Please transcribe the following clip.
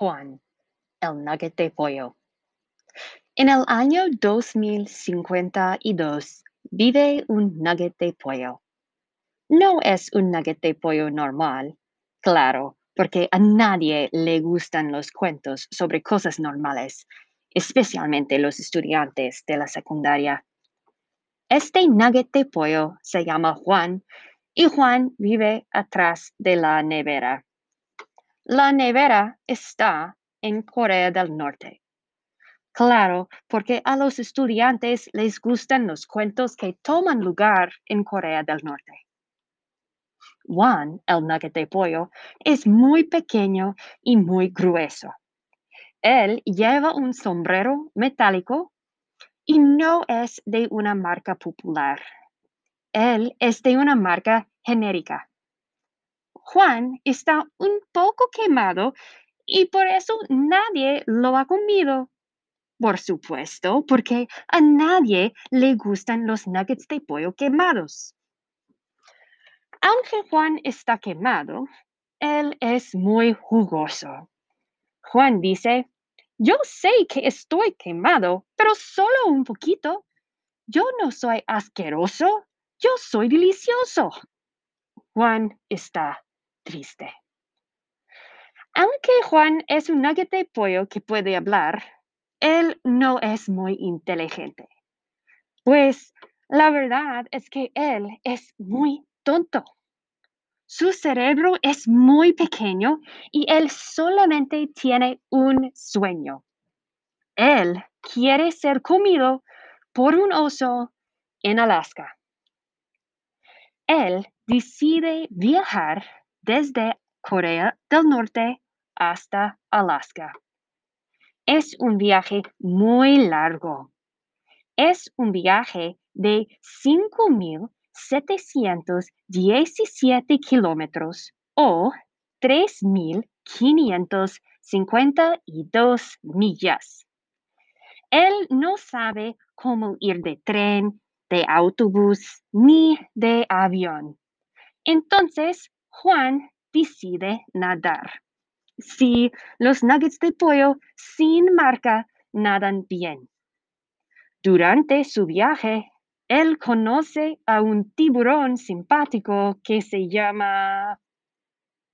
Juan, el nugget de pollo. En el año 2052 vive un nugget de pollo. No es un nugget de pollo normal, claro, porque a nadie le gustan los cuentos sobre cosas normales, especialmente los estudiantes de la secundaria. Este nugget de pollo se llama Juan y Juan vive atrás de la nevera. La nevera está en Corea del Norte. Claro, porque a los estudiantes les gustan los cuentos que toman lugar en Corea del Norte. Juan, el nugget de pollo, es muy pequeño y muy grueso. Él lleva un sombrero metálico y no es de una marca popular. Él es de una marca genérica. Juan está un poco quemado y por eso nadie lo ha comido. Por supuesto, porque a nadie le gustan los nuggets de pollo quemados. Aunque Juan está quemado, él es muy jugoso. Juan dice, yo sé que estoy quemado, pero solo un poquito. Yo no soy asqueroso, yo soy delicioso. Juan está triste. Aunque Juan es un nugget de pollo que puede hablar, él no es muy inteligente. Pues la verdad es que él es muy tonto. Su cerebro es muy pequeño y él solamente tiene un sueño. Él quiere ser comido por un oso en Alaska. Él decide viajar desde Corea del Norte hasta Alaska. Es un viaje muy largo. Es un viaje de 5.717 kilómetros o 3.552 millas. Él no sabe cómo ir de tren, de autobús ni de avión. Entonces, Juan decide nadar. Si los nuggets de pollo sin marca nadan bien. Durante su viaje, él conoce a un tiburón simpático que se llama